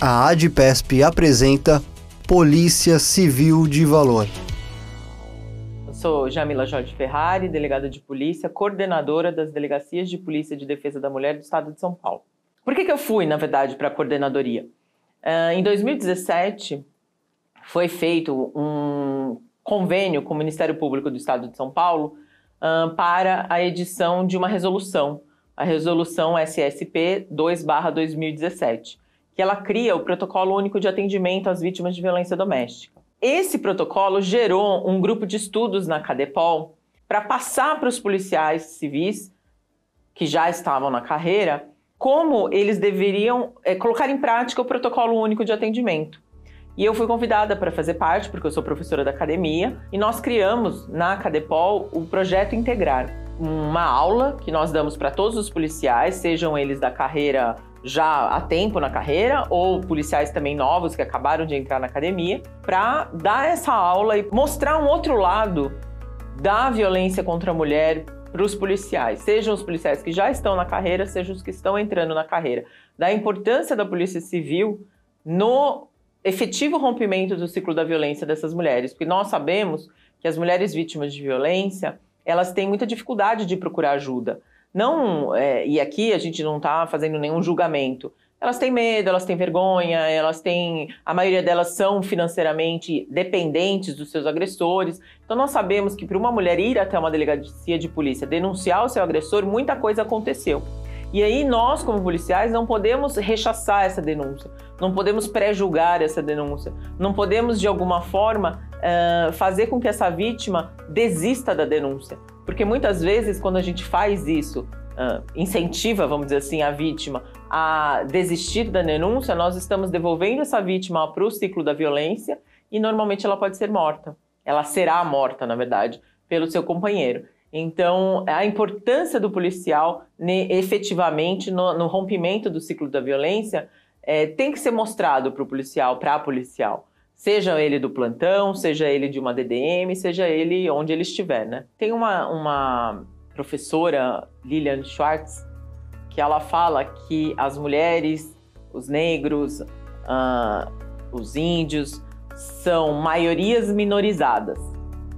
a ADPESP apresenta Polícia Civil de Valor. Eu sou Jamila Jorge Ferrari, delegada de polícia, coordenadora das Delegacias de Polícia de Defesa da Mulher do Estado de São Paulo. Por que, que eu fui, na verdade, para a coordenadoria? Uh, em 2017, foi feito um convênio com o Ministério Público do Estado de São Paulo uh, para a edição de uma resolução, a resolução SSP 2/2017 que ela cria o Protocolo Único de Atendimento às Vítimas de Violência Doméstica. Esse protocolo gerou um grupo de estudos na Cadepol para passar para os policiais civis que já estavam na carreira como eles deveriam é, colocar em prática o Protocolo Único de Atendimento. E eu fui convidada para fazer parte, porque eu sou professora da academia, e nós criamos na Cadepol o projeto Integrar, uma aula que nós damos para todos os policiais, sejam eles da carreira já há tempo na carreira ou policiais também novos que acabaram de entrar na academia, para dar essa aula e mostrar um outro lado da violência contra a mulher para os policiais, sejam os policiais que já estão na carreira, sejam os que estão entrando na carreira, da importância da Polícia Civil no efetivo rompimento do ciclo da violência dessas mulheres, porque nós sabemos que as mulheres vítimas de violência elas têm muita dificuldade de procurar ajuda. Não, é, e aqui a gente não está fazendo nenhum julgamento. Elas têm medo, elas têm vergonha, elas têm. A maioria delas são financeiramente dependentes dos seus agressores. Então, nós sabemos que para uma mulher ir até uma delegacia de polícia denunciar o seu agressor, muita coisa aconteceu. E aí, nós, como policiais, não podemos rechaçar essa denúncia, não podemos pré-julgar essa denúncia, não podemos, de alguma forma, uh, fazer com que essa vítima desista da denúncia. Porque muitas vezes, quando a gente faz isso, uh, incentiva, vamos dizer assim, a vítima a desistir da denúncia, nós estamos devolvendo essa vítima para o ciclo da violência e normalmente ela pode ser morta. Ela será morta, na verdade, pelo seu companheiro. Então, a importância do policial efetivamente no, no, rompimento do ciclo da violência é, tem que ser mostrado para o policial, para a policial. Seja ele do plantão, seja ele de uma DDM, seja ele onde ele estiver, né? Tem uma, uma professora, Lilian Schwartz, que ela fala que as mulheres, os negros, uh, os índios, são maiorias minorizadas.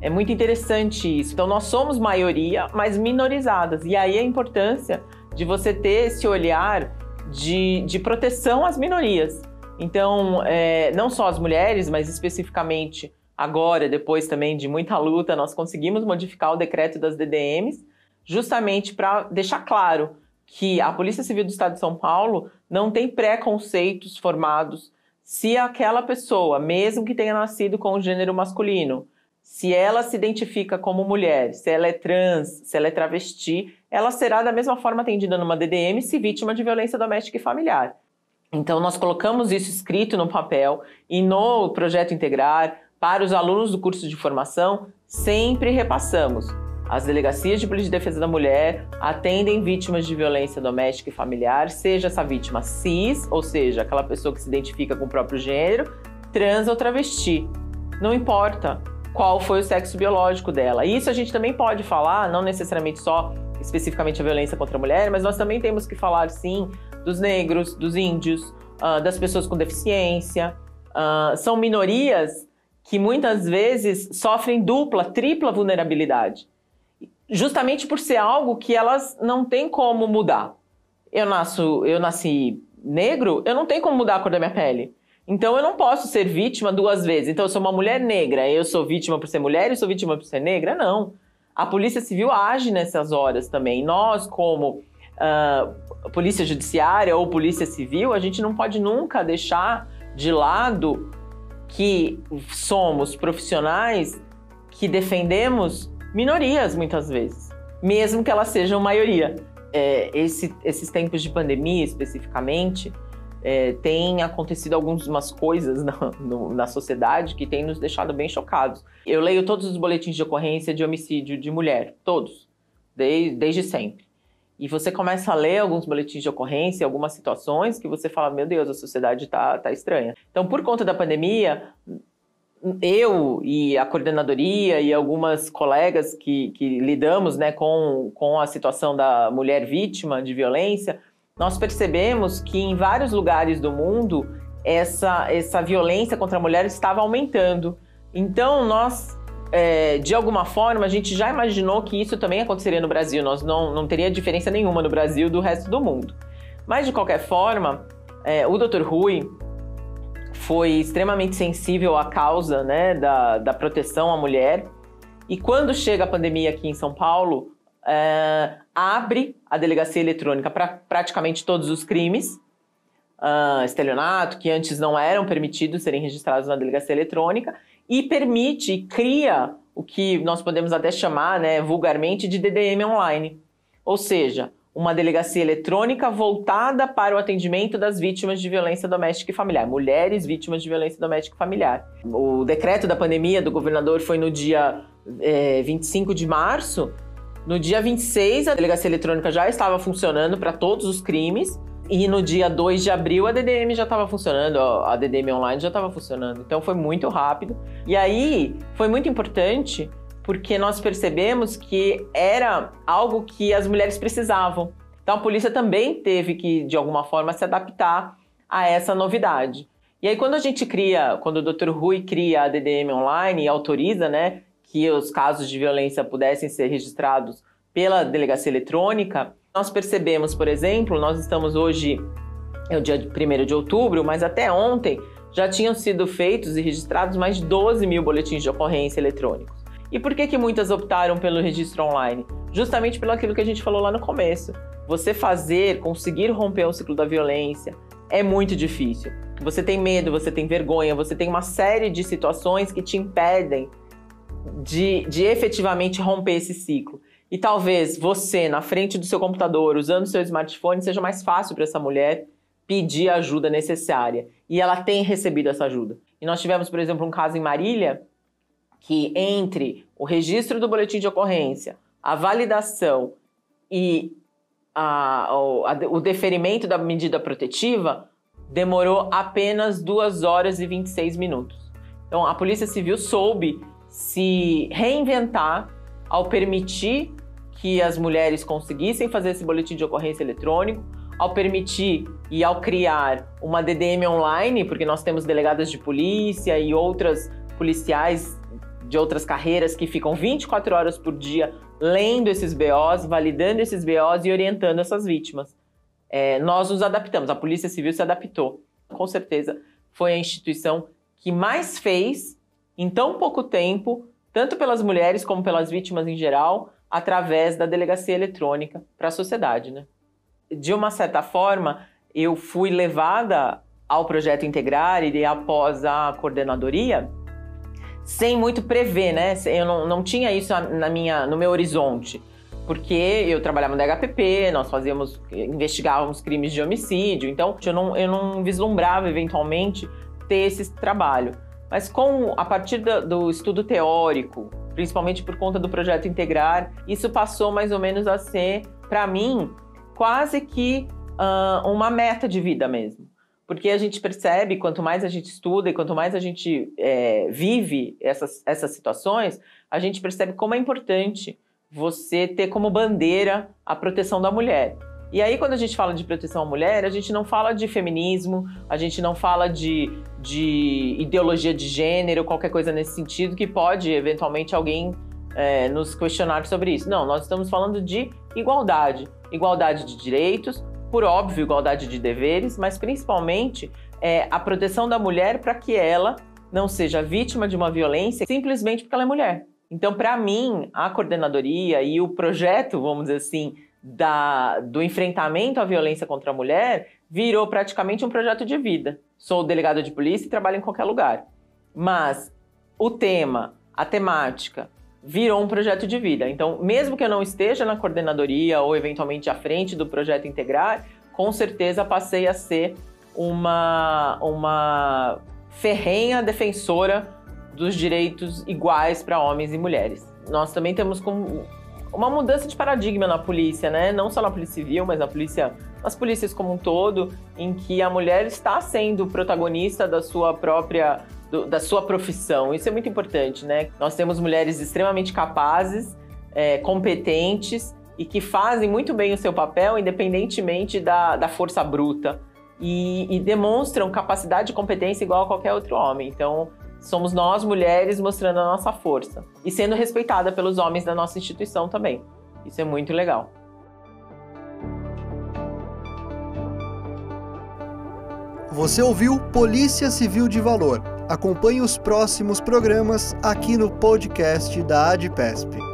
É muito interessante isso. Então, nós somos maioria, mas minorizadas. E aí a importância de você ter esse olhar de, de proteção às minorias. Então, é, não só as mulheres, mas especificamente agora, depois também de muita luta, nós conseguimos modificar o decreto das DDMs, justamente para deixar claro que a Polícia Civil do Estado de São Paulo não tem preconceitos formados se aquela pessoa, mesmo que tenha nascido com o gênero masculino, se ela se identifica como mulher, se ela é trans, se ela é travesti, ela será da mesma forma atendida numa DDM se vítima de violência doméstica e familiar. Então, nós colocamos isso escrito no papel e no projeto Integrar, para os alunos do curso de formação, sempre repassamos. As delegacias de polícia de defesa da mulher atendem vítimas de violência doméstica e familiar, seja essa vítima cis, ou seja, aquela pessoa que se identifica com o próprio gênero, trans ou travesti. Não importa qual foi o sexo biológico dela. Isso a gente também pode falar, não necessariamente só especificamente a violência contra a mulher, mas nós também temos que falar, sim, dos negros, dos índios, uh, das pessoas com deficiência. Uh, são minorias que muitas vezes sofrem dupla, tripla vulnerabilidade, justamente por ser algo que elas não têm como mudar. Eu nasço, eu nasci negro, eu não tenho como mudar a cor da minha pele. Então eu não posso ser vítima duas vezes. Então eu sou uma mulher negra, eu sou vítima por ser mulher e sou vítima por ser negra? Não. A Polícia Civil age nessas horas também. Nós, como uh, polícia judiciária ou polícia civil, a gente não pode nunca deixar de lado que somos profissionais que defendemos minorias muitas vezes, mesmo que elas sejam maioria. É, esse, esses tempos de pandemia, especificamente, é, tem acontecido algumas coisas na, no, na sociedade que tem nos deixado bem chocados. Eu leio todos os boletins de ocorrência de homicídio de mulher, todos, desde, desde sempre. E você começa a ler alguns boletins de ocorrência, algumas situações que você fala, meu Deus, a sociedade está tá estranha. Então, por conta da pandemia, eu e a coordenadoria e algumas colegas que, que lidamos né, com, com a situação da mulher vítima de violência, nós percebemos que em vários lugares do mundo essa, essa violência contra a mulher estava aumentando. Então, nós, é, de alguma forma, a gente já imaginou que isso também aconteceria no Brasil. Nós não, não teria diferença nenhuma no Brasil do resto do mundo. Mas, de qualquer forma, é, o Dr. Rui foi extremamente sensível à causa né, da, da proteção à mulher. E quando chega a pandemia aqui em São Paulo, é, abre a delegacia eletrônica para praticamente todos os crimes uh, estelionato, que antes não eram permitidos serem registrados na delegacia eletrônica, e permite, cria o que nós podemos até chamar, né, vulgarmente, de DDM online. Ou seja, uma delegacia eletrônica voltada para o atendimento das vítimas de violência doméstica e familiar, mulheres vítimas de violência doméstica e familiar. O decreto da pandemia do governador foi no dia é, 25 de março. No dia 26, a delegacia eletrônica já estava funcionando para todos os crimes. E no dia 2 de abril a DDM já estava funcionando, a DDM online já estava funcionando. Então foi muito rápido. E aí foi muito importante porque nós percebemos que era algo que as mulheres precisavam. Então a polícia também teve que, de alguma forma, se adaptar a essa novidade. E aí, quando a gente cria, quando o Dr. Rui cria a DDM online e autoriza né, que os casos de violência pudessem ser registrados pela delegacia eletrônica, nós percebemos, por exemplo, nós estamos hoje, é o dia 1 de outubro, mas até ontem já tinham sido feitos e registrados mais de 12 mil boletins de ocorrência eletrônicos. E por que, que muitas optaram pelo registro online? Justamente pelo aquilo que a gente falou lá no começo. Você fazer, conseguir romper o ciclo da violência é muito difícil. Você tem medo, você tem vergonha, você tem uma série de situações que te impedem de, de efetivamente romper esse ciclo. E talvez você, na frente do seu computador, usando o seu smartphone, seja mais fácil para essa mulher pedir a ajuda necessária. E ela tem recebido essa ajuda. E nós tivemos, por exemplo, um caso em Marília, que entre o registro do boletim de ocorrência, a validação e a, a, o deferimento da medida protetiva, demorou apenas 2 horas e 26 minutos. Então, a Polícia Civil soube se reinventar ao permitir que as mulheres conseguissem fazer esse boletim de ocorrência eletrônico, ao permitir e ao criar uma DDM online, porque nós temos delegadas de polícia e outras policiais de outras carreiras que ficam 24 horas por dia lendo esses BOs, validando esses BOs e orientando essas vítimas. É, nós nos adaptamos, a Polícia Civil se adaptou. Com certeza foi a instituição que mais fez em tão pouco tempo tanto pelas mulheres como pelas vítimas em geral, através da delegacia eletrônica para a sociedade. Né? De uma certa forma, eu fui levada ao projeto Integrar e após a coordenadoria, sem muito prever, né? Eu não, não tinha isso na minha, no meu horizonte, porque eu trabalhava no HPP, nós fazíamos, investigávamos crimes de homicídio, então eu não, eu não vislumbrava eventualmente ter esse trabalho. Mas com a partir do, do estudo teórico, principalmente por conta do projeto Integrar, isso passou mais ou menos a ser, para mim, quase que uh, uma meta de vida mesmo. Porque a gente percebe, quanto mais a gente estuda e quanto mais a gente é, vive essas, essas situações, a gente percebe como é importante você ter como bandeira a proteção da mulher. E aí, quando a gente fala de proteção à mulher, a gente não fala de feminismo, a gente não fala de, de ideologia de gênero, qualquer coisa nesse sentido, que pode, eventualmente, alguém é, nos questionar sobre isso. Não, nós estamos falando de igualdade. Igualdade de direitos, por óbvio, igualdade de deveres, mas principalmente é, a proteção da mulher para que ela não seja vítima de uma violência simplesmente porque ela é mulher. Então, para mim, a coordenadoria e o projeto, vamos dizer assim, da, do enfrentamento à violência contra a mulher virou praticamente um projeto de vida. Sou delegado de polícia e trabalho em qualquer lugar. Mas o tema, a temática, virou um projeto de vida. Então, mesmo que eu não esteja na coordenadoria ou eventualmente à frente do projeto Integrar, com certeza passei a ser uma, uma ferrenha defensora dos direitos iguais para homens e mulheres. Nós também temos como uma mudança de paradigma na polícia, né? Não só na polícia civil, mas na polícia, nas polícias como um todo, em que a mulher está sendo protagonista da sua própria do, da sua profissão. Isso é muito importante, né? Nós temos mulheres extremamente capazes, é, competentes e que fazem muito bem o seu papel, independentemente da, da força bruta e, e demonstram capacidade e competência igual a qualquer outro homem. Então, somos nós, mulheres, mostrando a nossa força e sendo respeitada pelos homens da nossa instituição também. Isso é muito legal. Você ouviu Polícia Civil de Valor. Acompanhe os próximos programas aqui no podcast da ADPESP.